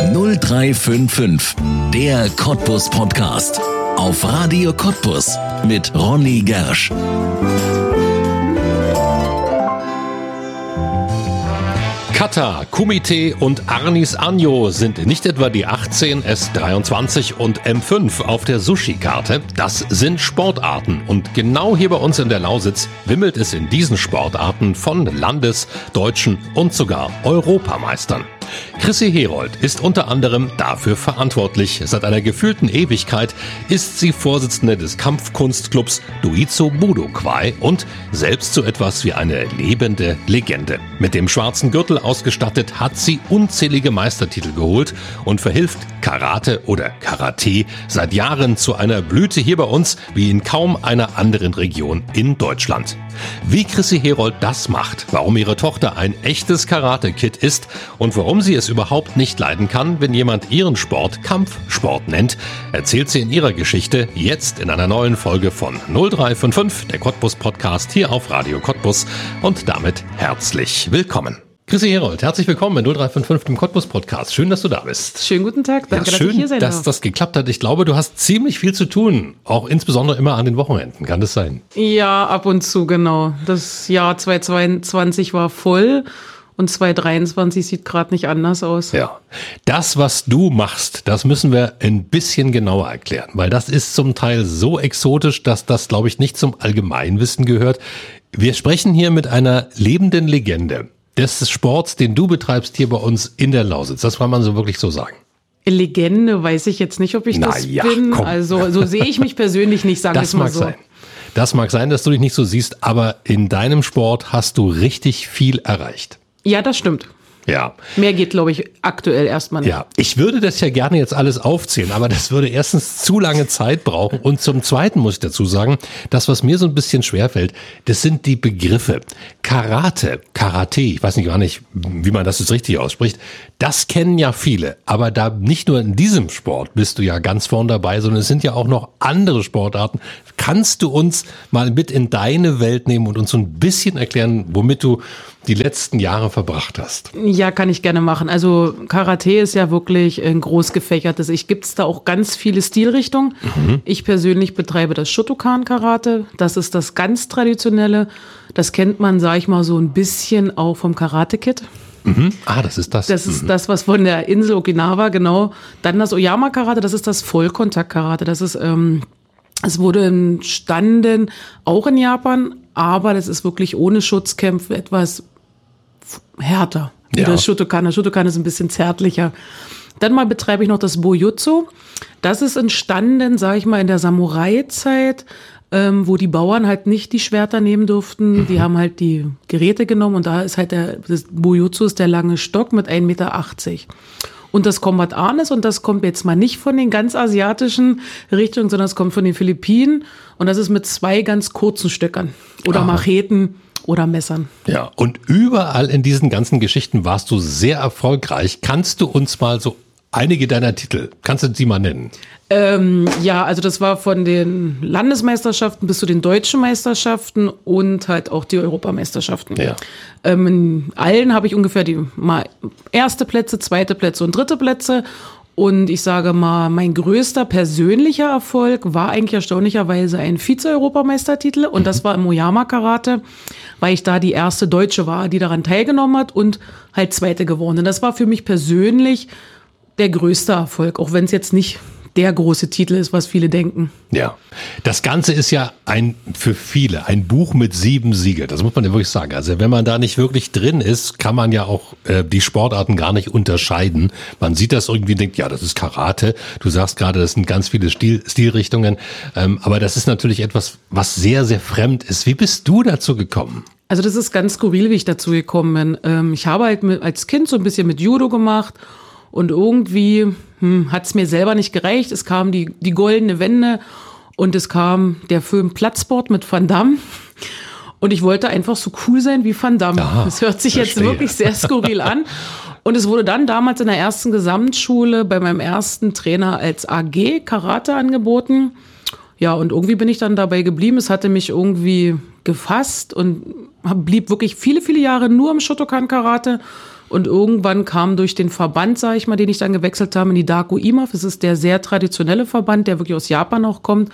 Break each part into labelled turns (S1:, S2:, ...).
S1: 0355, der Cottbus Podcast. Auf Radio Cottbus mit Ronny Gersch.
S2: Kata, Kumite und Arnis Anjo sind nicht etwa die 18, S23 und M5 auf der Sushi-Karte. Das sind Sportarten. Und genau hier bei uns in der Lausitz wimmelt es in diesen Sportarten von Landes-, Deutschen und sogar Europameistern. Chrissy Herold ist unter anderem dafür verantwortlich. Seit einer gefühlten Ewigkeit ist sie Vorsitzende des Kampfkunstclubs Duizo Budo Kwai und selbst so etwas wie eine lebende Legende. Mit dem schwarzen Gürtel ausgestattet hat sie unzählige Meistertitel geholt und verhilft Karate oder Karate seit Jahren zu einer Blüte hier bei uns wie in kaum einer anderen Region in Deutschland. Wie Chrissy Herold das macht, warum ihre Tochter ein echtes Karate-Kid ist und warum sie es überhaupt nicht leiden kann, wenn jemand ihren Sport Kampfsport nennt, erzählt sie in ihrer Geschichte jetzt in einer neuen Folge von 0355, der Cottbus Podcast hier auf Radio Cottbus und damit herzlich willkommen. Chrissy Herold, herzlich willkommen in 0355 im Cottbus Podcast. Schön, dass du da bist.
S3: Schönen guten Tag, danke,
S2: ja, schön,
S3: dass ich hier sein
S2: dass
S3: darf.
S2: das geklappt hat. Ich glaube, du hast ziemlich viel zu tun, auch insbesondere immer an den Wochenenden. Kann das sein?
S3: Ja, ab und zu, genau. Das Jahr 2022 war voll und 2023 sieht gerade nicht anders aus.
S2: Ja. Das, was du machst, das müssen wir ein bisschen genauer erklären, weil das ist zum Teil so exotisch, dass das, glaube ich, nicht zum Allgemeinwissen gehört. Wir sprechen hier mit einer lebenden Legende des Sports, den du betreibst hier bei uns in der Lausitz. Das kann man so wirklich so sagen.
S3: Legende weiß ich jetzt nicht, ob ich
S2: Na
S3: das
S2: ja,
S3: bin.
S2: komm.
S3: Also so sehe ich mich persönlich nicht, sagen wir es mal
S2: mag
S3: so.
S2: sein. Das mag sein, dass du dich nicht so siehst, aber in deinem Sport hast du richtig viel erreicht.
S3: Ja, das stimmt.
S2: Ja.
S3: Mehr geht, glaube ich, aktuell erstmal nicht.
S2: Ja, ich würde das ja gerne jetzt alles aufzählen, aber das würde erstens zu lange Zeit brauchen und zum Zweiten muss ich dazu sagen, das, was mir so ein bisschen schwerfällt, das sind die Begriffe. Karate, Karate, ich weiß nicht gar nicht, wie man das jetzt richtig ausspricht, das kennen ja viele, aber da nicht nur in diesem Sport bist du ja ganz vorn dabei, sondern es sind ja auch noch andere Sportarten. Kannst du uns mal mit in deine Welt nehmen und uns so ein bisschen erklären, womit du die letzten Jahre verbracht hast?
S3: Ja, kann ich gerne machen. Also Karate ist ja wirklich ein groß gefächertes. Ich gibt's da auch ganz viele Stilrichtungen. Ich persönlich betreibe das Shotokan Karate. Das ist das ganz traditionelle. Das kennt man, sag ich mal, so ein bisschen auch vom Karate Kid.
S2: Ah, das ist das.
S3: Das ist das, was von der Insel Okinawa, genau. Dann das Oyama Karate, das ist das Vollkontakt Karate. Das ist, ähm, es wurde entstanden auch in Japan, aber das ist wirklich ohne Schutzkämpfe etwas härter.
S2: Ja.
S3: das Shotokan. Das Shotokan ist ein bisschen zärtlicher. Dann mal betreibe ich noch das Bojutsu. Das ist entstanden, sage ich mal, in der Samurai-Zeit, ähm, wo die Bauern halt nicht die Schwerter nehmen durften. Die haben halt die Geräte genommen und da ist halt der das Bojutsu ist der lange Stock mit 1,80 Meter. Und das Combat Arnes, und das kommt jetzt mal nicht von den ganz asiatischen Richtungen, sondern es kommt von den Philippinen. Und das ist mit zwei ganz kurzen Stöckern oder
S2: Aha.
S3: Macheten oder Messern.
S2: Ja, und überall in diesen ganzen Geschichten warst du sehr erfolgreich. Kannst du uns mal so einige deiner Titel, kannst du sie mal nennen?
S3: Ähm, ja, also das war von den Landesmeisterschaften bis zu den deutschen Meisterschaften und halt auch die Europameisterschaften.
S2: Ja.
S3: Ähm, in allen habe ich ungefähr die mal erste Plätze, zweite Plätze und dritte Plätze. Und ich sage mal, mein größter persönlicher Erfolg war eigentlich erstaunlicherweise ein Vize-Europameistertitel. Und das war im Oyama Karate, weil ich da die erste Deutsche war, die daran teilgenommen hat und halt Zweite geworden. Und das war für mich persönlich der größte Erfolg, auch wenn es jetzt nicht der große Titel ist, was viele denken.
S2: Ja. Das Ganze ist ja ein, für viele, ein Buch mit sieben Siegel. Das muss man ja wirklich sagen. Also wenn man da nicht wirklich drin ist, kann man ja auch äh, die Sportarten gar nicht unterscheiden. Man sieht das irgendwie und denkt, ja, das ist Karate. Du sagst gerade, das sind ganz viele Stil, Stilrichtungen. Ähm, aber das ist natürlich etwas, was sehr, sehr fremd ist. Wie bist du dazu gekommen?
S3: Also das ist ganz skurril, wie ich dazu gekommen bin. Ähm, ich habe halt mit, als Kind so ein bisschen mit Judo gemacht und irgendwie hm, hat es mir selber nicht gereicht. Es kam die, die goldene Wende und es kam der Film Platzsport mit Van Damme. Und ich wollte einfach so cool sein wie Van Damme.
S2: Aha,
S3: das hört sich jetzt wirklich sehr skurril an. Und es wurde dann damals in der ersten Gesamtschule bei meinem ersten Trainer als AG Karate angeboten. Ja, und irgendwie bin ich dann dabei geblieben. Es hatte mich irgendwie gefasst und blieb wirklich viele, viele Jahre nur im Shotokan Karate. Und irgendwann kam durch den Verband, sage ich mal, den ich dann gewechselt habe, in die Darko IMAF. Das ist der sehr traditionelle Verband, der wirklich aus Japan auch kommt.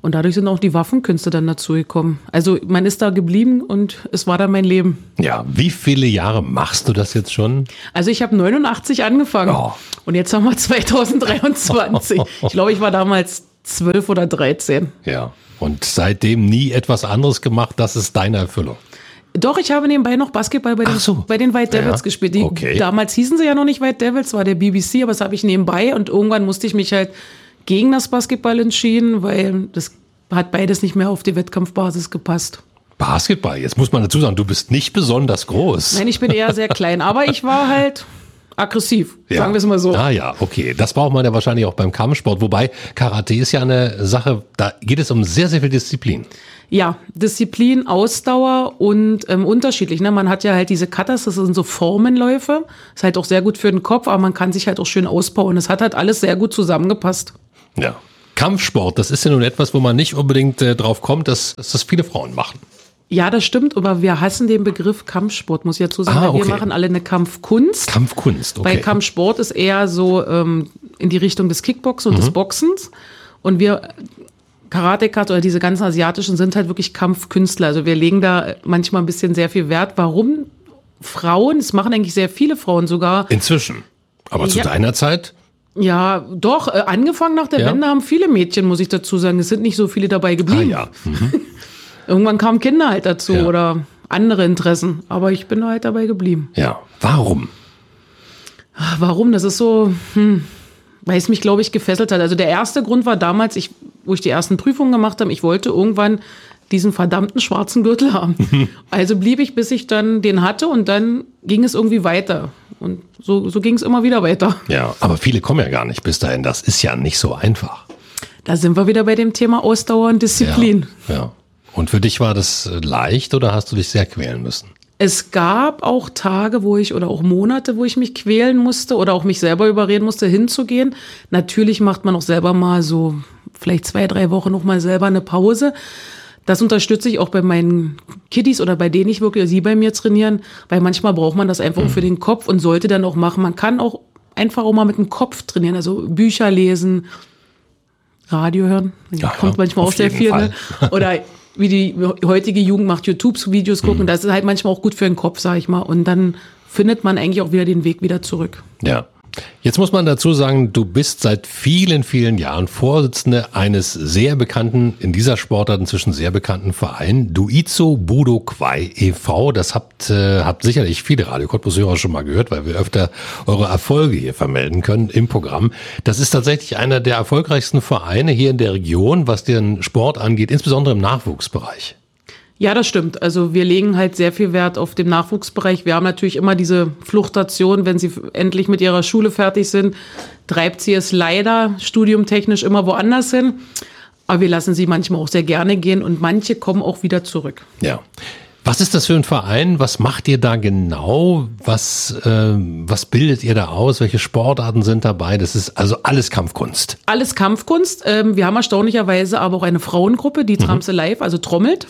S3: Und dadurch sind auch die Waffenkünste dann dazu gekommen. Also man ist da geblieben und es war dann mein Leben.
S2: Ja, wie viele Jahre machst du das jetzt schon?
S3: Also ich habe 89 angefangen
S2: Oh.
S3: und jetzt haben wir 2023. ich glaube, ich war damals 12 oder 13.
S2: Ja. Und seitdem nie etwas anderes gemacht, das ist deine Erfüllung.
S3: Doch, ich habe nebenbei noch Basketball bei den,
S2: so.
S3: bei den White Devils
S2: Ja,
S3: gespielt. Die,
S2: okay.
S3: Damals hießen sie ja noch nicht White Devils, war der BBC, aber das habe ich nebenbei und irgendwann musste ich mich halt gegen das Basketball entschieden, weil das hat beides nicht mehr auf die Wettkampfbasis gepasst.
S2: Basketball, jetzt muss man dazu sagen, du bist nicht besonders groß.
S3: Nein, ich bin eher sehr klein, aber ich war halt aggressiv,
S2: Ja.
S3: sagen wir es mal so.
S2: Ah ja, okay. Das braucht man ja wahrscheinlich auch beim Kampfsport. Wobei Karate ist ja eine Sache, da geht es um sehr, sehr viel Disziplin.
S3: Ja, Disziplin, Ausdauer und ähm, unterschiedlich. Ne? Man hat ja halt diese Cutters, das sind so Formenläufe. Ist halt auch sehr gut für den Kopf, aber man kann sich halt auch schön ausbauen. Es hat halt alles sehr gut zusammengepasst.
S2: Ja. Kampfsport, das ist ja nun etwas, wo man nicht unbedingt äh, drauf kommt, dass, dass das viele Frauen machen.
S3: Ja, das stimmt, aber wir hassen den Begriff Kampfsport, muss ich dazu sagen.
S2: Ah,
S3: weil
S2: okay.
S3: Wir machen alle eine Kampfkunst.
S2: Kampfkunst, okay.
S3: Bei Kampfsport ist eher so ähm, in die Richtung des Kickboxen und
S2: Mhm.
S3: des Boxens. Und wir Karate-Kat oder diese ganzen asiatischen sind halt wirklich Kampfkünstler. Also wir legen da manchmal ein bisschen sehr viel Wert. Warum Frauen, das machen eigentlich sehr viele Frauen sogar,
S2: Inzwischen. Aber zu
S3: Ja.
S2: deiner Zeit?
S3: ja, doch, äh, angefangen nach der
S2: Ja.
S3: Wende haben viele Mädchen, muss ich dazu sagen. Es sind nicht so viele dabei
S2: Ah
S3: geblieben.
S2: ja.
S3: Irgendwann kamen Kinder halt dazu
S2: Ja.
S3: oder andere Interessen. Aber ich bin halt dabei geblieben.
S2: Ja. Warum?
S3: Warum? Das ist so, hm, weil es mich, glaube ich, gefesselt hat. Also der erste Grund war damals, ich, wo ich die ersten Prüfungen gemacht habe, ich wollte irgendwann diesen verdammten schwarzen Gürtel haben. Also blieb ich, bis ich dann den hatte und dann ging es irgendwie weiter. Und so, so ging es immer wieder weiter.
S2: Ja. Aber viele kommen ja gar nicht bis dahin. Das ist ja nicht so einfach.
S3: Da sind wir wieder bei dem Thema Ausdauer und Disziplin.
S2: Ja. ja. Und für dich war das äh, leicht oder hast du dich sehr quälen müssen?
S3: Es gab auch Tage, wo ich oder auch Monate, wo ich mich quälen musste oder auch mich selber überreden musste, hinzugehen. Natürlich macht man auch selber mal so vielleicht zwei, drei Wochen noch mal selber eine Pause. Das unterstütze ich auch bei meinen Kiddies oder bei denen ich wirklich, sie bei mir trainieren, weil manchmal braucht man das einfach für den Kopf und sollte dann auch machen. Man kann auch einfach auch mal mit dem Kopf trainieren, also Bücher lesen, Radio hören.
S2: Ja,
S3: kommt
S2: ja,
S3: manchmal auch sehr viel. Ne? Oder wie die heutige Jugend macht, YouTube-Videos gucken.
S2: Mhm.
S3: Das ist halt manchmal auch gut für den Kopf, sag ich mal. Und dann findet man eigentlich auch wieder den Weg wieder zurück.
S2: Ja. Jetzt muss man dazu sagen, du bist seit vielen, vielen Jahren Vorsitzende eines sehr bekannten, in dieser Sportart inzwischen sehr bekannten Verein, Duizo Budo Quai e.V. Das habt, äh, habt sicherlich viele Radio Cottbus-Hörer schon mal gehört, weil wir öfter eure Erfolge hier vermelden können im Programm. Das ist tatsächlich einer der erfolgreichsten Vereine hier in der Region, was den Sport angeht, insbesondere im Nachwuchsbereich.
S3: Ja, das stimmt. Also wir legen halt sehr viel Wert auf den Nachwuchsbereich. Wir haben natürlich immer diese Fluchtation, wenn sie endlich mit ihrer Schule fertig sind, treibt sie es leider studiumtechnisch immer woanders hin. Aber wir lassen sie manchmal auch sehr gerne gehen und manche kommen auch wieder zurück.
S2: Ja. Was ist das für ein Verein? Was macht ihr da genau? Was, ähm, was bildet ihr da aus? Welche Sportarten sind dabei? Das ist also alles Kampfkunst.
S3: Alles Kampfkunst. Ähm, wir haben erstaunlicherweise aber auch eine Frauengruppe, die Tramse Live, also trommelt,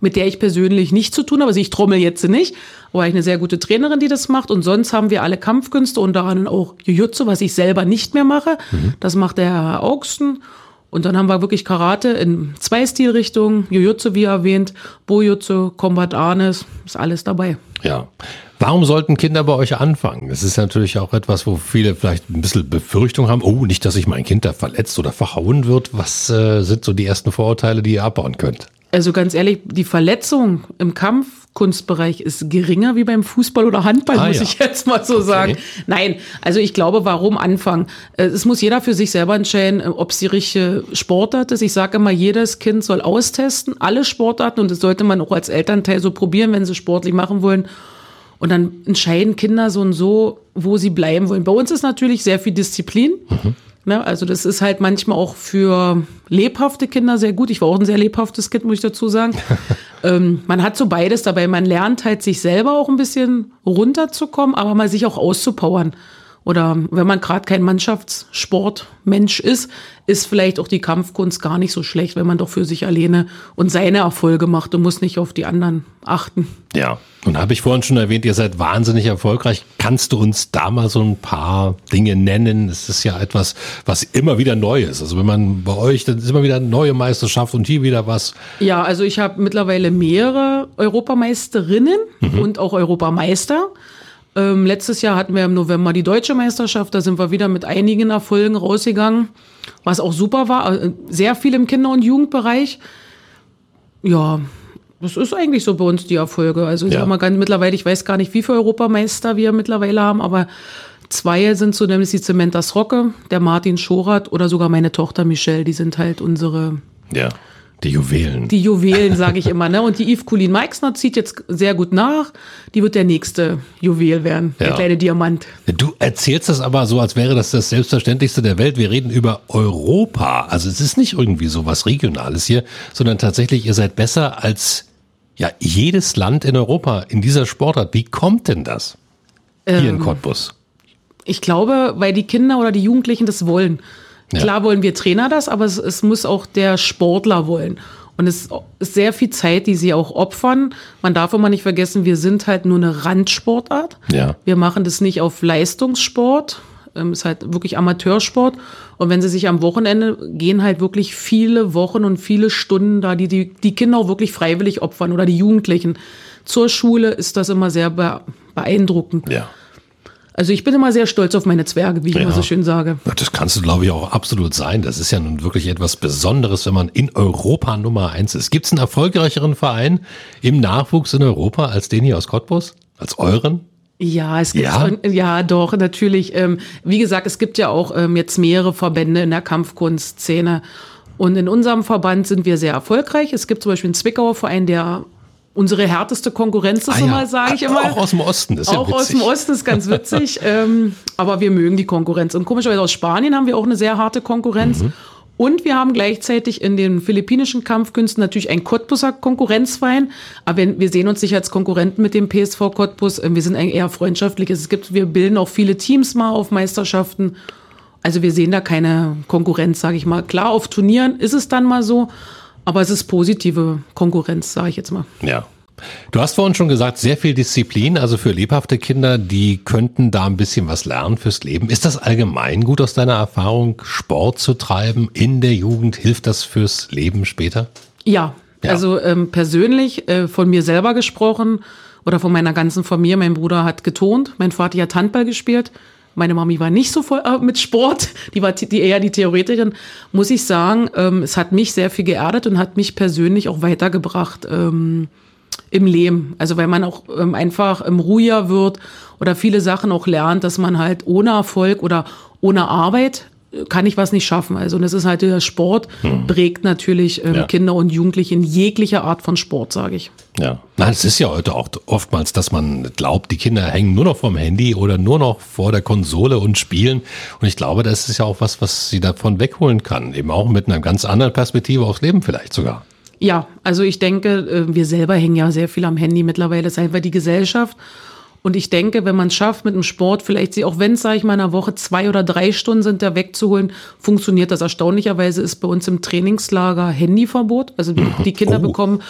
S3: mit der ich persönlich nichts zu tun habe. Also ich trommel jetzt nicht, aber ich eine sehr gute Trainerin, die das macht. Und sonst haben wir alle Kampfkünste, unter anderem auch Jiu-Jitsu, was ich selber nicht mehr mache. Das macht der Herr Augsten. Und dann haben wir wirklich Karate in zwei Stilrichtungen, Jiu-Jitsu, wie erwähnt, Bojutsu, Combat Arnes, ist alles dabei.
S2: Ja. Warum sollten Kinder bei euch anfangen? Das ist natürlich auch etwas, wo viele vielleicht ein bisschen Befürchtung haben. Oh, nicht, dass sich mein Kind da verletzt oder verhauen wird. Was äh, sind so die ersten Vorurteile, die ihr abbauen könnt?
S3: Also ganz ehrlich, die Verletzung im Kampfkunstbereich ist geringer wie beim Fußball oder Handball,
S2: Ah,
S3: muss
S2: ja.
S3: ich jetzt mal so sagen. Nein, also ich glaube, warum anfangen? Äh, Es muss jeder für sich selber entscheiden, äh, ob es die richtige Sportart ist. Ich sage immer, jedes Kind soll austesten, alle Sportarten und das sollte man auch als Elternteil so probieren, wenn sie sportlich machen wollen. Und dann entscheiden Kinder so und so, wo sie bleiben wollen. Bei uns ist natürlich sehr viel Disziplin. Ne, also das ist halt manchmal auch für lebhafte Kinder sehr gut. Ich war auch ein sehr lebhaftes Kind, muss ich dazu sagen. ähm, man hat so beides dabei. Man lernt halt sich selber auch ein bisschen runterzukommen, aber mal sich auch auszupowern. Oder wenn man gerade kein Mannschaftssportmensch ist, ist vielleicht auch die Kampfkunst gar nicht so schlecht, wenn man doch für sich alleine und seine Erfolge macht und muss nicht auf die anderen achten.
S2: Ja, und habe ich vorhin schon erwähnt, ihr seid wahnsinnig erfolgreich. Kannst du uns da mal so ein paar Dinge nennen? Es ist ja etwas, was immer wieder neu ist. Also wenn man bei euch, dann ist immer wieder eine neue Meisterschaft und hier wieder was.
S3: Ja, also ich habe mittlerweile mehrere Europameisterinnen mhm. und auch Europameister. Ähm, letztes Jahr hatten wir im November die deutsche Meisterschaft. Da sind wir wieder mit einigen Erfolgen rausgegangen, was auch super war. Äh, sehr viel im Kinder- und Jugendbereich. Ja, das ist eigentlich so bei uns die Erfolge. Also ich ja. sag mal ganz mittlerweile, ich weiß gar nicht, wie viele Europameister wir mittlerweile haben, aber zwei sind so, nämlich die Cementas Rocke, der Martin Schorat oder sogar meine Tochter Michelle. Die sind halt unsere
S2: ja. Die Juwelen.
S3: Die Juwelen, sage ich immer. Ne? Und die Yves Colin Meixner zieht jetzt sehr gut nach. Die wird der nächste Juwel werden, ja. der kleine Diamant.
S2: Du erzählst das aber so, als wäre das das Selbstverständlichste der Welt. Wir reden über Europa. Also es ist nicht irgendwie so was Regionales hier, sondern tatsächlich, ihr seid besser als ja jedes Land in Europa in dieser Sportart. Wie kommt denn das hier ähm, in Cottbus?
S3: Ich glaube, weil die Kinder oder die Jugendlichen das wollen. Ja. Klar wollen wir Trainer das, aber es, es muss auch der Sportler wollen. Und es ist sehr viel Zeit, die sie auch opfern. Man darf immer nicht vergessen, wir sind halt nur eine Randsportart.
S2: Ja.
S3: Wir machen das nicht auf Leistungssport. Ähm, es ist halt wirklich Amateursport. Und wenn sie sich am Wochenende gehen halt wirklich viele Wochen und viele Stunden da, die die, die Kinder auch wirklich freiwillig opfern oder die Jugendlichen. Zur Schule ist das immer sehr beeindruckend.
S2: Ja.
S3: Also ich bin immer sehr stolz auf meine Zwerge, wie ich ja. immer so schön sage.
S2: Das kannst du, glaube ich, auch absolut sein. Das ist ja nun wirklich etwas Besonderes, wenn man in Europa Nummer eins ist. Gibt es einen erfolgreicheren Verein im Nachwuchs in Europa als den hier aus Cottbus? Als euren?
S3: Ja, es gibt ja, ja doch natürlich. Ähm, wie gesagt, es gibt ja auch ähm, jetzt mehrere Verbände in der Kampfkunstszene. Und in unserem Verband sind wir sehr erfolgreich. Es gibt zum Beispiel einen Zwickauer Verein, der unsere härteste Konkurrenz ist, ah, ja. sage ich immer.
S2: Auch aus dem Osten,
S3: das ist Auch ja aus dem Osten ist ganz witzig. ähm, aber wir mögen die Konkurrenz. Und komischerweise aus Spanien haben wir auch eine sehr harte Konkurrenz. Mhm. Und wir haben gleichzeitig in den philippinischen Kampfkünsten natürlich ein Cottbuser Konkurrenzverein. Aber wir sehen uns nicht als Konkurrenten mit dem PSV Cottbus. Wir sind eher freundschaftliches. Es gibt, wir bilden auch viele Teams mal auf Meisterschaften. Also wir sehen da keine Konkurrenz, sage ich mal. Klar, auf Turnieren ist es dann mal so. Aber es ist positive Konkurrenz, sage ich jetzt mal.
S2: Ja. Du hast vorhin schon gesagt, sehr viel Disziplin, also für lebhafte Kinder, die könnten da ein bisschen was lernen fürs Leben. Ist das allgemein gut aus deiner Erfahrung, Sport zu treiben in der Jugend? Hilft das fürs Leben später?
S3: Ja, ja. also ähm, persönlich äh, von mir selber gesprochen oder von meiner ganzen Familie. Mein Bruder hat getont, mein Vater hat Handball gespielt. Meine Mami war nicht so voll äh, mit Sport, die war die, eher die Theoretikerin. Muss ich sagen, ähm, es hat mich sehr viel geerdet und hat mich persönlich auch weitergebracht ähm, im Leben. Also weil man auch ähm, einfach ähm, ruhiger wird oder viele Sachen auch lernt, dass man halt ohne Erfolg oder ohne Arbeit kann ich was nicht schaffen. Also und das ist halt der Sport hm. prägt natürlich ähm, ja. Kinder und Jugendliche in jeglicher Art von Sport, sage ich.
S2: Ja, nein, es ist ja heute auch oftmals, dass man glaubt, die Kinder hängen nur noch vom Handy oder nur noch vor der Konsole und spielen. Und ich glaube, das ist ja auch was, was sie davon wegholen kann, eben auch mit einer ganz anderen Perspektive aufs Leben vielleicht sogar.
S3: Ja, also ich denke, äh, wir selber hängen ja sehr viel am Handy mittlerweile, das ist einfach die Gesellschaft. Und ich denke, wenn man es schafft, mit dem Sport, vielleicht sie, auch wenn es, sage ich mal, in einer Woche zwei oder drei Stunden sind, da wegzuholen, funktioniert das. Erstaunlicherweise ist bei uns im Trainingslager Handyverbot. Also die, Kinder oh. bekommen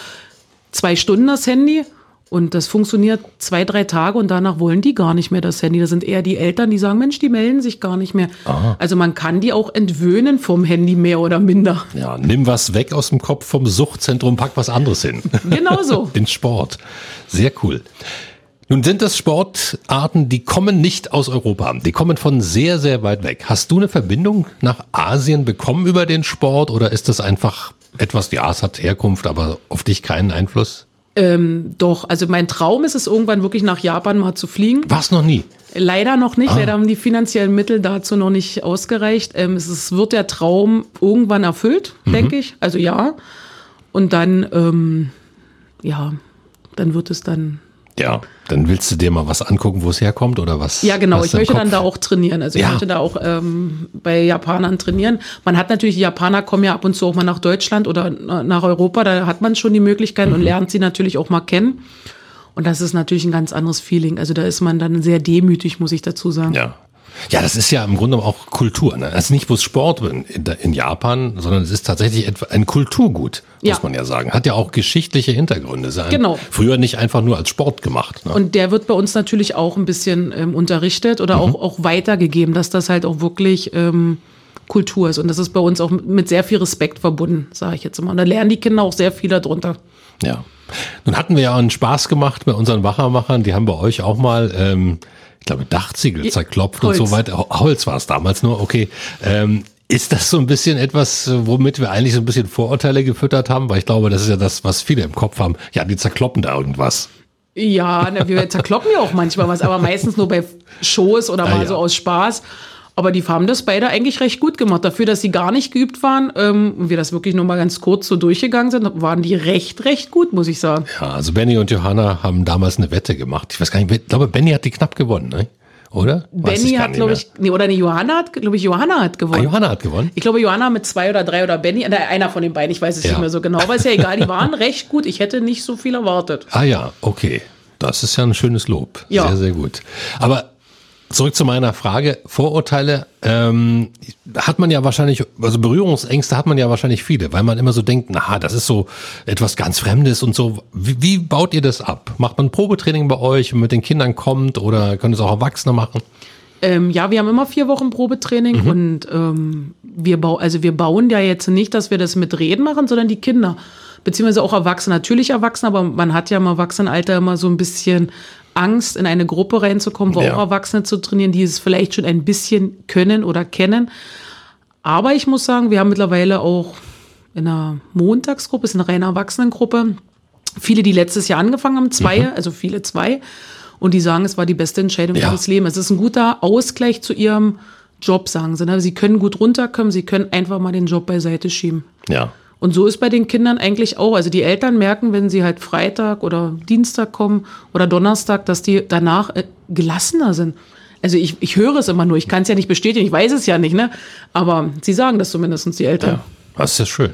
S3: zwei Stunden das Handy und das funktioniert zwei, drei Tage und danach wollen die gar nicht mehr das Handy. Das sind eher die Eltern, die sagen, Mensch, die melden sich gar nicht mehr. Aha. Also man kann die auch entwöhnen vom Handy mehr oder minder.
S2: Ja, nimm was weg aus dem Kopf vom Suchtzentrum, pack was anderes hin.
S3: Genau so.
S2: Den Sport. Sehr cool. Nun sind das Sportarten, die kommen nicht aus Europa. Die kommen von sehr, sehr weit weg. Hast du eine Verbindung nach Asien bekommen über den Sport oder ist das einfach etwas, ja, es hat Herkunft, aber auf dich keinen Einfluss?
S3: Ähm, doch, also mein Traum ist es irgendwann wirklich nach Japan mal zu fliegen.
S2: Was noch nie?
S3: Leider noch nicht, ah. leider haben die finanziellen Mittel dazu noch nicht ausgereicht. Ähm, es ist, wird der Traum irgendwann erfüllt, mhm. denke ich. Also ja. Und dann, ähm, ja, dann wird es dann
S2: ja, dann willst du dir mal was angucken, wo es herkommt oder was?
S3: Ja, genau. Ich möchte dann da auch trainieren. Also ich ja. möchte da auch ähm, bei Japanern trainieren. Man hat natürlich, die Japaner kommen ja ab und zu auch mal nach Deutschland oder nach Europa. Da hat man schon die Möglichkeit mhm. und lernt sie natürlich auch mal kennen. Und das ist natürlich ein ganz anderes Feeling. Also da ist man dann sehr demütig, muss ich dazu sagen.
S2: Ja. Ja, das ist ja im Grunde auch Kultur. Ne? Das ist nicht bloß Sport in, in Japan, sondern es ist tatsächlich ein Kulturgut, muss
S3: Ja.
S2: man ja sagen. Hat ja auch geschichtliche Hintergründe. Sein.
S3: Genau.
S2: Früher nicht einfach nur als Sport gemacht. Ne?
S3: Und der wird bei uns natürlich auch ein bisschen ähm, unterrichtet oder
S2: Mhm.
S3: auch, auch weitergegeben, dass das halt auch wirklich ähm, Kultur ist. Und das ist bei uns auch mit sehr viel Respekt verbunden, sage ich jetzt immer. Und da lernen die Kinder auch sehr viel darunter.
S2: Ja. Nun hatten wir ja einen Spaß gemacht mit unseren Wachermachern. Die haben bei euch auch mal, ähm, glaube, Dachziegel zerklopft und
S3: Holz.
S2: so weiter. Ho- Holz war es damals nur, okay. Ähm, ist das so ein bisschen etwas, womit wir eigentlich so ein bisschen Vorurteile gefüttert haben? Weil ich glaube, das ist ja das, was viele im Kopf haben. Ja, die zerkloppen da irgendwas.
S3: Ja, ne, wir zerkloppen ja auch manchmal was, aber meistens nur bei Shows oder
S2: Ah,
S3: mal
S2: ja.
S3: so aus Spaß. Aber die haben das beide eigentlich recht gut gemacht. Dafür, dass sie gar nicht geübt waren ähm, und wir das wirklich nur mal ganz kurz so durchgegangen sind, waren die recht, recht gut, muss ich sagen.
S2: Ja, also Benny und Johanna haben damals eine Wette gemacht. Ich weiß gar nicht, ich glaube, Benny hat die knapp gewonnen, ne? Oder?
S3: Benny hat, glaube ich, nee, oder nee, Johanna hat, glaube ich, Johanna hat
S2: Ah,
S3: gewonnen.
S2: Johanna hat gewonnen.
S3: Ich glaube, Johanna mit zwei oder drei oder Benny, äh, einer von den beiden, ich weiß es
S2: Ja.
S3: nicht mehr so genau, aber ist ja egal, die waren recht gut. Ich hätte nicht so viel erwartet.
S2: Ah ja, okay. Das ist ja ein schönes Lob.
S3: Ja.
S2: Sehr, sehr gut. Aber zurück zu meiner Frage. Vorurteile ähm, hat man ja wahrscheinlich, also Berührungsängste hat man ja wahrscheinlich viele, weil man immer so denkt, na, das ist so etwas ganz Fremdes und so. Wie, wie baut ihr das ab? Macht man Probetraining bei euch, wenn mit den Kindern kommt oder können es auch Erwachsene machen?
S3: Ähm, ja, wir haben immer vier Wochen Probetraining
S2: Mhm.
S3: und ähm, wir, bau, also wir bauen ja jetzt nicht, dass wir das mit Reden machen, sondern die Kinder, beziehungsweise auch Erwachsene. Natürlich Erwachsene, aber man hat ja im Erwachsenenalter immer so ein bisschen Angst, in eine Gruppe reinzukommen, wo
S2: Ja.
S3: auch Erwachsene zu trainieren, die es vielleicht schon ein bisschen können oder kennen. Aber ich muss sagen, wir haben mittlerweile auch in einer Montagsgruppe, ist eine reine Erwachsenengruppe, viele, die letztes Jahr angefangen haben, zwei, also viele zwei, und die sagen, es war die beste Entscheidung
S2: Ja.
S3: ihres Lebens. Es ist ein guter Ausgleich zu ihrem Job, sagen sie. Ne? Sie können gut runterkommen, sie können einfach mal den Job beiseite schieben.
S2: Ja.
S3: Und so ist bei den Kindern eigentlich auch. Also die Eltern merken, wenn sie halt Freitag oder Dienstag kommen oder Donnerstag, dass die danach äh, gelassener sind. Also ich, ich höre es immer nur, ich kann es ja nicht bestätigen, ich weiß es ja nicht, ne? Aber sie sagen das zumindest, die Eltern.
S2: Ja, das ist ja schön.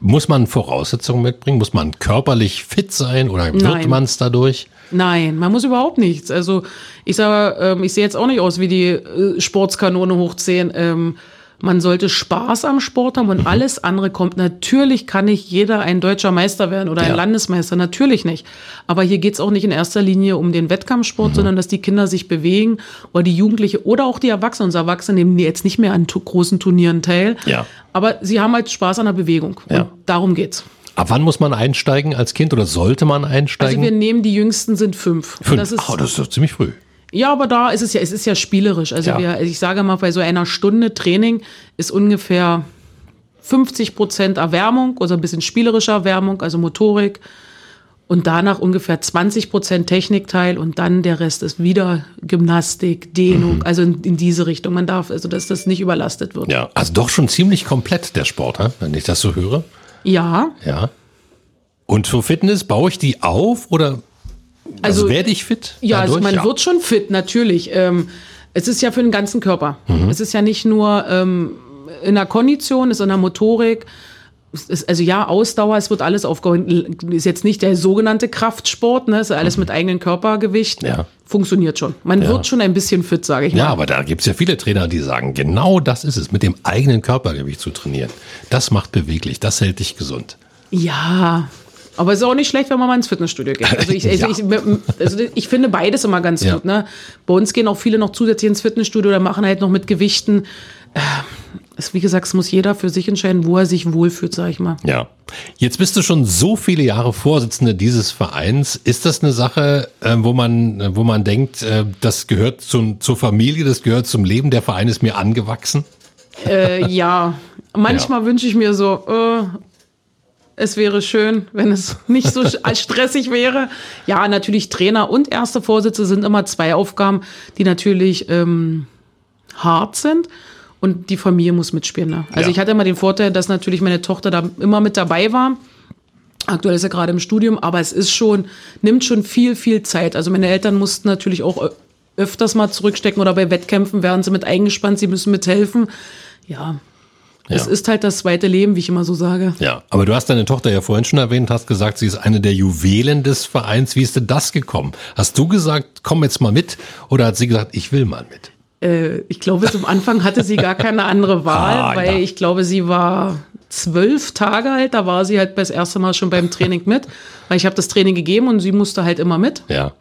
S2: Muss man Voraussetzungen mitbringen? Muss man körperlich fit sein oder wird man es dadurch?
S3: Nein, man muss überhaupt nichts. Also ich sage, ähm, ich sehe jetzt auch nicht aus wie die äh, Sportskanone hoch 10. Man sollte Spaß am Sport haben und alles andere kommt. Natürlich kann nicht jeder ein deutscher Meister werden oder
S2: Ja.
S3: ein Landesmeister, natürlich nicht. Aber hier geht's auch nicht in erster Linie um den Wettkampfsport, sondern dass die Kinder sich bewegen oder die Jugendliche oder auch die Erwachsenen. Unsere Erwachsene nehmen jetzt nicht mehr an großen Turnieren teil.
S2: Ja.
S3: Aber sie haben halt Spaß an der Bewegung.
S2: Ja.
S3: Und darum geht's.
S2: Ab wann muss man einsteigen als Kind oder sollte man
S3: Also
S2: einsteigen?
S3: wir nehmen die jüngsten sind fünf.
S2: Fünf.
S3: Das ist,
S2: oh, das ist doch ziemlich früh.
S3: Ja, aber da ist es ja, es ist ja spielerisch. Also
S2: Ja.
S3: wir, ich sage mal, bei so einer Stunde Training ist ungefähr 50 Prozent Erwärmung, also ein bisschen spielerische Erwärmung, also Motorik. Und danach ungefähr 20 Prozent Technikteil und dann der Rest ist wieder Gymnastik, Dehnung,
S2: Mhm.
S3: also in, in diese Richtung. Man darf, also dass das nicht überlastet wird.
S2: Ja, also doch schon ziemlich komplett der Sport, wenn ich das so höre.
S3: Ja,
S2: Ja. Und für Fitness baue ich die auf oder also,
S3: Also-
S2: werde ich fit?
S3: Ja, also man wird schon fit, natürlich. Ähm, es ist ja für den ganzen Körper.
S2: Mhm.
S3: Es ist ja nicht nur ähm, in der Kondition, es ist in der Motorik. Es ist, also ja, Ausdauer, es wird alles aufgeholt. Ist jetzt nicht der sogenannte Kraftsport, ne? Ist ja alles mit eigenem Körpergewicht.
S2: Mhm. Ja.
S3: Funktioniert schon. Man wird schon ein bisschen fit, sage ich
S2: Ja,
S3: mal.
S2: aber da gibt's ja viele Trainer, die sagen, genau das ist es, mit dem eigenen Körpergewicht zu trainieren. Das macht beweglich, das hält dich gesund.
S3: Ja. Aber es ist auch nicht schlecht, wenn man mal ins Fitnessstudio geht. Also ich, also
S2: Ja.
S3: ich, also ich finde beides immer ganz
S2: Ja.
S3: gut. Ne? Bei uns gehen auch viele noch zusätzlich ins Fitnessstudio oder machen halt noch mit Gewichten. Äh, Es, wie gesagt, es muss jeder für sich entscheiden, wo er sich wohlfühlt, sag ich mal.
S2: Ja. Jetzt bist du schon so viele Jahre Vorsitzende dieses Vereins. Ist das eine Sache, äh, wo man, wo man denkt, äh, das gehört zum, zur Familie, das gehört zum Leben, der Verein ist mir angewachsen?
S3: Äh, ja, manchmal wünsche ich mir so, äh, es wäre schön, wenn es nicht so stressig wäre. Ja, natürlich Trainer und erste Vorsitze sind immer zwei Aufgaben, die natürlich ähm, hart sind. Und die Familie muss mitspielen. Ne? Also
S2: Ja.
S3: ich hatte immer den Vorteil, dass natürlich meine Tochter da immer mit dabei war. Aktuell ist er gerade im Studium, aber es ist schon, nimmt schon viel, viel Zeit. Also meine Eltern mussten natürlich auch ö- öfters mal zurückstecken oder bei Wettkämpfen werden sie mit eingespannt, sie müssen mithelfen. Ja, es
S2: Ja.
S3: ist halt das zweite Leben, wie ich immer so sage.
S2: Ja, aber du hast deine Tochter ja vorhin schon erwähnt, hast gesagt, sie ist eine der Juwelen des Vereins. Wie ist denn das gekommen? Hast du gesagt, komm jetzt mal mit oder hat sie gesagt, ich will mal mit?
S3: Äh, ich glaube, zum Anfang hatte sie gar keine andere Wahl,
S2: Ah,
S3: weil
S2: ja.
S3: ich glaube, sie war zwölf Tage alt. Da war sie halt das erste Mal schon beim Training mit, weil ich habe das Training gegeben und sie musste halt immer mit.
S2: Ja.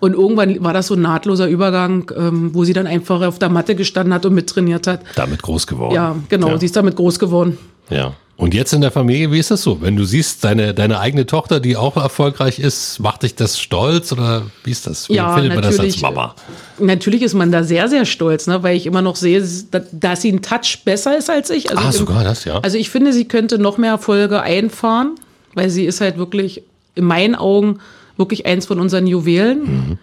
S3: Und irgendwann war das so ein nahtloser Übergang, ähm, wo sie dann einfach auf der Matte gestanden hat und mittrainiert hat.
S2: Damit groß geworden.
S3: Ja, genau,
S2: Ja.
S3: sie ist damit groß geworden.
S2: Ja. Und jetzt in der Familie, wie ist das so? Wenn du siehst, deine, deine eigene Tochter, die auch erfolgreich ist, macht dich das stolz oder wie ist das? Wie
S3: Ja,
S2: findet man das als
S3: natürlich.
S2: Mama?
S3: Natürlich ist man da sehr, sehr stolz, ne? weil ich immer noch sehe, dass, sie ein Touch besser ist als ich. Also
S2: Ah, sogar das, ja.
S3: Also ich finde, sie könnte noch mehr Erfolge einfahren, weil sie ist halt wirklich in meinen Augen wirklich eins von unseren Juwelen.
S2: Mhm.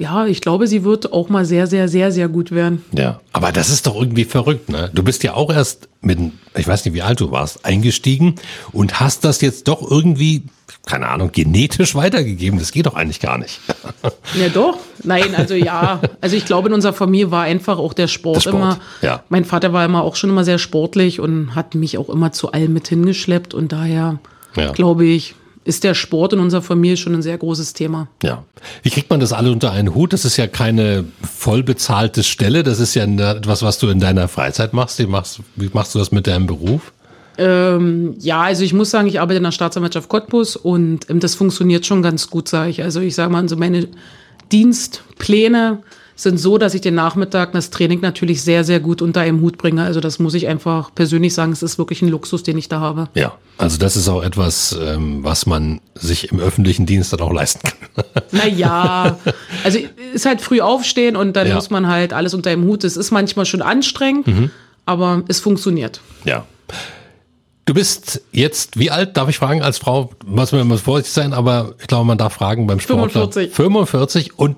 S3: Ja, ich glaube, sie wird auch mal sehr, sehr, sehr, sehr gut werden.
S2: Ja, aber das ist doch irgendwie verrückt, ne? Du bist ja auch erst mit, ich weiß nicht, wie alt du warst, eingestiegen und hast das jetzt doch irgendwie, keine Ahnung, genetisch weitergegeben. Das geht doch eigentlich gar nicht.
S3: Ja, doch. Nein, also ja. Also ich glaube, in unserer Familie war einfach auch der Sport,
S2: Sport,
S3: immer.
S2: ja.
S3: Mein Vater war immer auch schon immer sehr sportlich und hat mich auch immer zu allem mit hingeschleppt. Und daher
S2: Ja.
S3: glaube ich, ist der Sport in unserer Familie schon ein sehr großes Thema.
S2: Ja. Wie kriegt man das alle unter einen Hut? Das ist ja keine vollbezahlte Stelle. Das ist ja etwas, was du in deiner Freizeit machst. Wie machst, wie machst du das mit deinem Beruf?
S3: Ja, also ich muss sagen, ich arbeite in der Staatsanwaltschaft Cottbus und ähm, das funktioniert schon ganz gut, sage ich. Also ich sage mal, so meine Dienstpläne sind so, dass ich den Nachmittag das Training natürlich sehr, sehr gut unter einem Hut bringe. Also das muss ich einfach persönlich sagen, es ist wirklich ein Luxus, den ich da habe.
S2: Ja. Also das ist auch etwas, ähm, was man sich im öffentlichen Dienst dann auch leisten kann.
S3: Naja, also ist halt früh aufstehen und dann
S2: Ja.
S3: muss man halt alles unter einem Hut. Es ist manchmal schon anstrengend, aber es funktioniert.
S2: Ja. Du bist jetzt, wie alt, darf ich fragen, als Frau, muss man immer vorsichtig sein, aber ich glaube, man darf fragen beim Sportler.
S3: 45.
S2: 45 und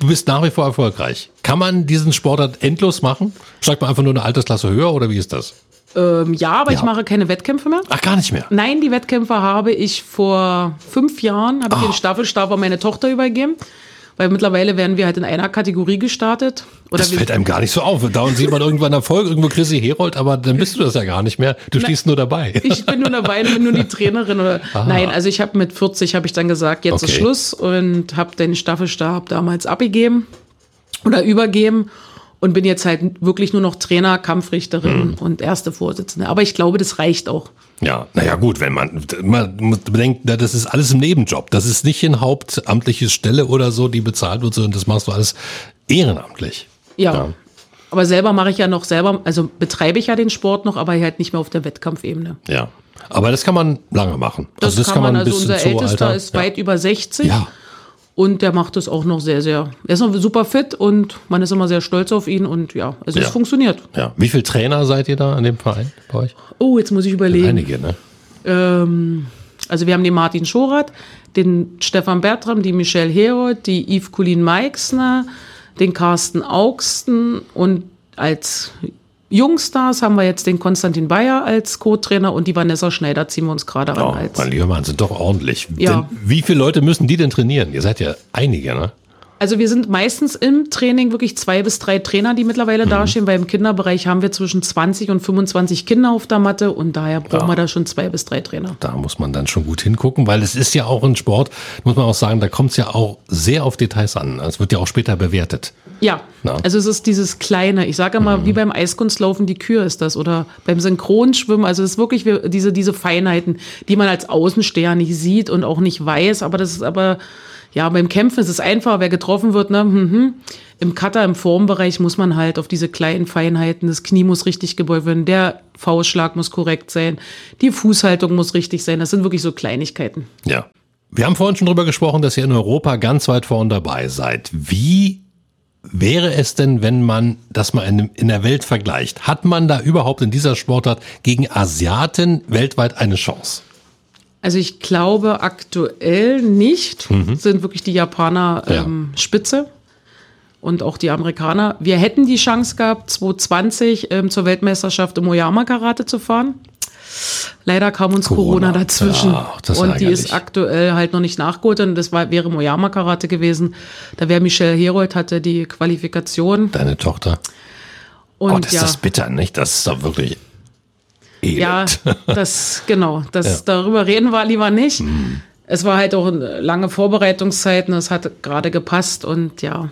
S2: du bist nach wie vor erfolgreich. Kann man diesen Sportart endlos machen? Steigt man einfach nur eine Altersklasse höher oder wie ist das?
S3: Ähm, ja, aber
S2: Ja.
S3: ich mache keine Wettkämpfe mehr.
S2: Ach, gar nicht mehr.
S3: Nein, die Wettkämpfe habe ich vor fünf Jahren, habe ich den Staffelstab an meine Tochter übergeben. Weil mittlerweile werden wir halt in einer Kategorie gestartet. Oder
S2: Das fällt einem gar nicht so auf. Dauernd sieht man irgendwann Erfolg, irgendwo Chrissy Herold, aber dann bist du das ja gar nicht mehr. Du stehst nur dabei.
S3: ich bin nur dabei und bin nur die Trainerin. Oder, nein, also ich habe mit 40 habe ich dann gesagt, jetzt ist
S2: Okay.
S3: Schluss und habe den Staffelstab damals abgegeben oder übergeben und bin jetzt halt wirklich nur noch Trainer,
S2: Mhm.
S3: Kampfrichterin und erste Vorsitzende. Aber ich glaube, das reicht auch.
S2: Ja, naja gut, wenn man, man bedenken, na, das ist alles im Nebenjob. Das ist nicht eine hauptamtliche Stelle oder so, die bezahlt wird, sondern das machst du alles ehrenamtlich.
S3: Ja.
S2: Ja.
S3: Aber selber mache ich ja noch selber, also betreibe ich ja den Sport noch, aber halt nicht mehr auf der Wettkampfebene.
S2: Ja. Aber das kann man lange machen.
S3: Das, kann, man, also
S2: bis
S3: unser Ältester
S2: Alter-
S3: ist weit über 60
S2: Ja.
S3: Und der macht das auch noch sehr, sehr, er ist noch super fit und man ist immer sehr stolz auf ihn und ja, also
S2: Ja.
S3: es funktioniert.
S2: Ja. Wie viele Trainer seid ihr da an dem Verein bei euch?
S3: Oh, jetzt muss ich überlegen.
S2: Einige, ne?
S3: Ähm, also wir haben den Martin Schorath, den Stefan Bertram, die Michelle Herold, die Yves Colin Meixner, den Carsten Augsten und als Jungstars haben wir jetzt den Konstantin Bayer als Co-Trainer und die Vanessa Schneider ziehen wir uns gerade ran
S2: Oh,
S3: als.
S2: mein lieber Mann, sind doch ordentlich.
S3: Ja.
S2: Denn wie viele Leute müssen die denn trainieren? Ihr seid ja einige, ne?
S3: Also wir sind meistens im Training wirklich zwei bis drei Trainer, die mittlerweile
S2: Mhm.
S3: dastehen, weil im Kinderbereich haben wir zwischen 20 und 25 Kinder auf der Matte und daher brauchen wir da schon zwei bis drei Trainer.
S2: Da muss man dann schon gut hingucken, weil es ist ja auch ein Sport, muss man auch sagen, da kommt es ja auch sehr auf Details an. Es wird ja auch später bewertet.
S3: Ja,
S2: Na?
S3: also es ist dieses kleine, ich sage immer, wie beim Eiskunstlaufen die Kür ist das oder beim Synchronschwimmen, also es ist wirklich wir- diese, diese Feinheiten, die man als Außensteher nicht sieht und auch nicht weiß, aber das ist aber, ja, beim Kämpfen ist es einfach, wer getroffen wird, ne, hm, hm. Im Cutter, im Formbereich muss man halt auf diese kleinen Feinheiten, das Knie muss richtig gebeugt werden, der Faustschlag muss korrekt sein, die Fußhaltung muss richtig sein, das sind wirklich so Kleinigkeiten.
S2: Ja. Wir haben vorhin schon drüber gesprochen, dass ihr in Europa ganz weit vorn dabei seid. Wie wäre es denn, wenn man das mal in, in der Welt vergleicht? Hat man da überhaupt in dieser Sportart gegen Asiaten weltweit eine Chance?
S3: Also ich glaube aktuell nicht, sind wirklich die Japaner
S2: Ja.
S3: ähm, Spitze und auch die Amerikaner. Wir hätten die Chance gehabt, 2020 ähm, zur Weltmeisterschaft im Oyama Karate zu fahren. Leider kam uns Corona,
S2: Corona.
S3: dazwischen
S2: Ja, ist
S3: und die ist aktuell halt noch nicht nachgeholt und das war, wäre im Oyama Karate gewesen. Da wäre Michelle Herold hatte die Qualifikation
S2: Deine Tochter?
S3: und
S2: oh, das
S3: ja.
S2: ist das bitter, nicht? Das ist doch wirklich elend.
S3: Ja, das, genau, das,
S2: Ja.
S3: Darüber reden wir lieber nicht. Es war halt auch eine lange Vorbereitungszeit und es hat gerade gepasst und ja,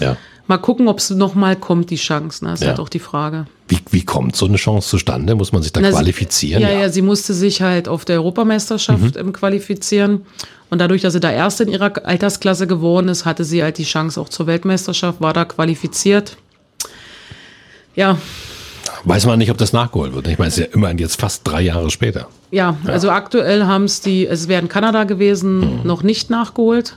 S2: Ja.
S3: Mal gucken, ob es nochmal kommt, die Chance. Ne? ist
S2: Ja.
S3: halt auch die Frage.
S2: Wie, wie kommt so eine Chance zustande? Muss man sich da
S3: Na, sie-
S2: qualifizieren?
S3: Ja, ja, sie musste sich halt auf der Europameisterschaft ähm, qualifizieren. Und dadurch, dass sie da Erste in ihrer Altersklasse geworden ist, hatte sie halt die Chance auch zur Weltmeisterschaft, war da qualifiziert. Ja,
S2: Weiß man nicht, ob das nachgeholt wird. Ich meine, es ist ja immerhin jetzt fast drei Jahre später.
S3: ja, also aktuell haben es die, es wäre in Kanada gewesen, noch nicht nachgeholt.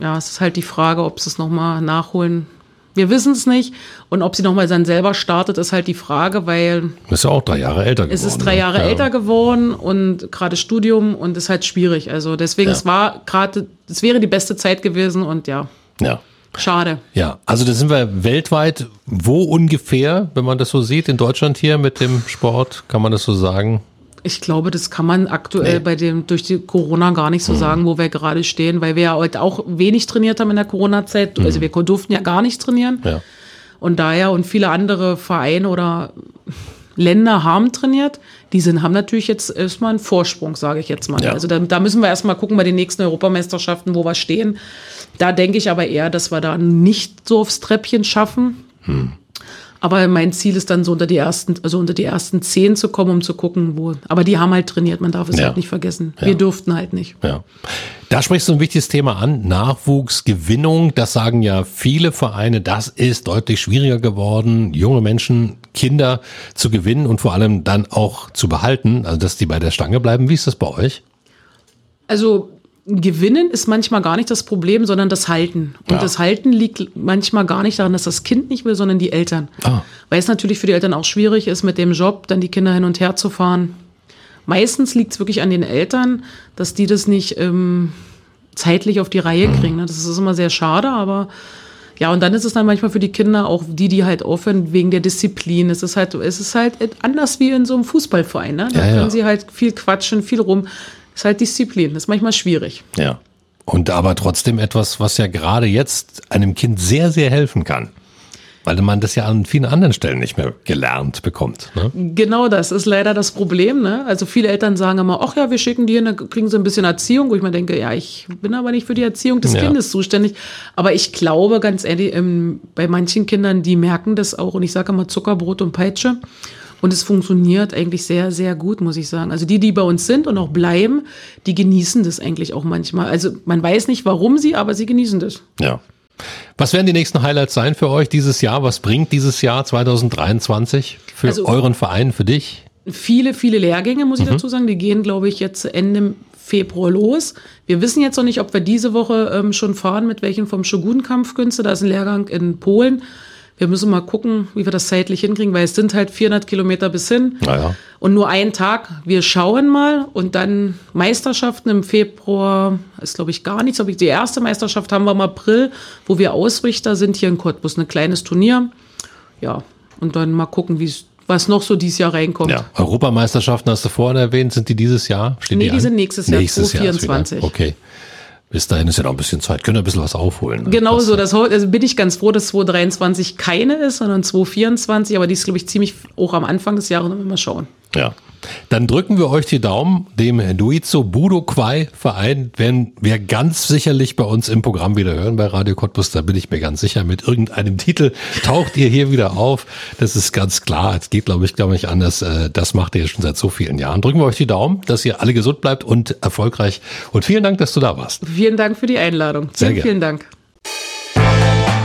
S3: Ja, es ist halt die Frage, ob sie es nochmal nachholen. Wir wissen es nicht. Und ob sie nochmal dann selber startet, ist halt die Frage, weil
S2: Ist ja auch drei Jahre älter geworden.
S3: Es ist drei? Jahre
S2: ja.
S3: älter geworden und gerade Studium und ist halt schwierig. Also deswegen,
S2: Ja.
S3: es war gerade, es wäre die beste Zeit gewesen und ja,
S2: Ja.
S3: Schade.
S2: Ja, also da sind wir weltweit wo ungefähr, wenn man das so sieht, in Deutschland hier mit dem Sport, kann man das so sagen?
S3: Ich glaube, das kann man aktuell
S2: Nee. Mhm.
S3: bei dem, durch die Corona gar nicht so sagen, wo wir gerade stehen, weil wir ja heute auch wenig trainiert haben in der Corona-Zeit. Also wir durften ja gar nicht trainieren.
S2: Mhm. Ja.
S3: Und daher und viele andere Vereine oder Länder haben trainiert. Die sind, haben natürlich jetzt erstmal einen Vorsprung, sage ich jetzt mal.
S2: Ja.
S3: Also da, da müssen wir erstmal gucken bei den nächsten Europameisterschaften, wo wir stehen. Da denke ich aber eher, dass wir da nicht so aufs Treppchen schaffen. Aber mein Ziel ist dann so unter die ersten, also unter die ersten zehn zu kommen, um zu gucken, wo. Aber die haben halt trainiert, man darf es
S2: Ja.
S3: halt nicht vergessen. Wir durften halt nicht.
S2: Ja. Da sprichst du ein wichtiges Thema an, Nachwuchsgewinnung. Das sagen ja viele Vereine, das ist deutlich schwieriger geworden, junge Menschen, Kinder zu gewinnen und vor allem dann auch zu behalten, also dass die bei der Stange bleiben. Wie ist das bei euch?
S3: Also Gewinnen ist manchmal gar nicht das Problem, sondern das Halten. Und
S2: Ja.
S3: das Halten liegt manchmal gar nicht daran, dass das Kind nicht will, sondern die Eltern.
S2: Ah.
S3: Weil es natürlich für die Eltern auch schwierig ist, mit dem Job dann die Kinder hin und her zu fahren. Meistens liegt es wirklich an den Eltern, dass die das nicht ähm, zeitlich auf die Reihe kriegen. ne? Das ist immer sehr schade, aber ja, und dann ist es dann manchmal für die Kinder auch die, die halt aufhören wegen der Disziplin. Es ist halt, es ist halt anders wie in so einem Fußballverein. Ne? Da
S2: Ja, ja.
S3: können sie halt viel quatschen, viel rum. ist halt Disziplin. Das ist manchmal schwierig.
S2: Ja. Und aber trotzdem etwas, was ja gerade jetzt einem Kind sehr, sehr helfen kann. Weil man das ja an vielen anderen Stellen nicht mehr gelernt bekommt. Ne?
S3: Genau das ist leider das Problem. Ne? Also viele Eltern sagen immer, ach ja, wir schicken die hin, dann kriegen sie ein bisschen Erziehung. Wo ich mir denke, ja, ich bin aber nicht für die Erziehung des
S2: Ja.
S3: Kindes zuständig. Aber ich glaube, ganz ehrlich, ähm, bei manchen Kindern, die merken das auch. Und ich sage immer Zuckerbrot und Peitsche. Und es funktioniert eigentlich sehr, sehr gut, muss ich sagen. Also die, die bei uns sind und auch bleiben, die genießen das eigentlich auch manchmal. Also man weiß nicht, warum sie, aber sie genießen das.
S2: Ja. Was werden die nächsten Highlights sein für euch dieses Jahr? Was bringt dieses Jahr 2023 für
S3: Also-
S2: euren Verein, für dich?
S3: viele, viele Lehrgänge, muss ich dazu sagen. Die gehen, glaube ich, jetzt Ende Februar los. Wir wissen jetzt noch nicht, ob wir diese Woche ähm, schon fahren, mit welchen vom Shogun-Kampfkünste. Da ist ein Lehrgang in Polen. Wir müssen mal gucken, wie wir das zeitlich hinkriegen, weil es sind halt 400 Kilometer bis hin.
S2: Naja.
S3: Und nur einen Tag. Wir schauen mal und dann Meisterschaften im Februar ist, glaube ich, gar nichts. Die erste Meisterschaft haben wir im April, wo wir Ausrichter sind hier in Cottbus. Ein kleines Turnier. Ja, und dann mal gucken, wie es was noch so dieses Jahr reinkommt.
S2: Ja. Europameisterschaften hast du vorhin erwähnt, sind die dieses Jahr? Stehen
S3: Nee,
S2: die,
S3: die sind nächstes Jahr,
S2: nächstes Jahr ist
S3: 2024.
S2: wieder. Okay. Bis dahin ist ja noch ein bisschen Zeit. Können wir ein bisschen was aufholen. Ne?
S3: Genau so, das, also bin ich ganz froh, dass 2023 keine ist, sondern 2024, aber die ist, glaube ich, ziemlich auch am Anfang des Jahres, mal schauen.
S2: Ja. Dann drücken wir euch die Daumen. Dem Duizo Budo Quai Verein werden wir ganz sicherlich bei uns im Programm wieder hören bei Radio Cottbus. Da bin ich mir ganz sicher. Mit irgendeinem Titel taucht ihr hier wieder auf. Das ist ganz klar. Es geht, glaube ich, glaube ich, anders. Äh, Das macht ihr schon seit so vielen Jahren. Drücken wir euch die Daumen, dass ihr alle gesund bleibt und erfolgreich. Und vielen Dank, dass du da warst.
S3: Vielen Dank für die Einladung.
S2: Sehr
S3: vielen, vielen Dank.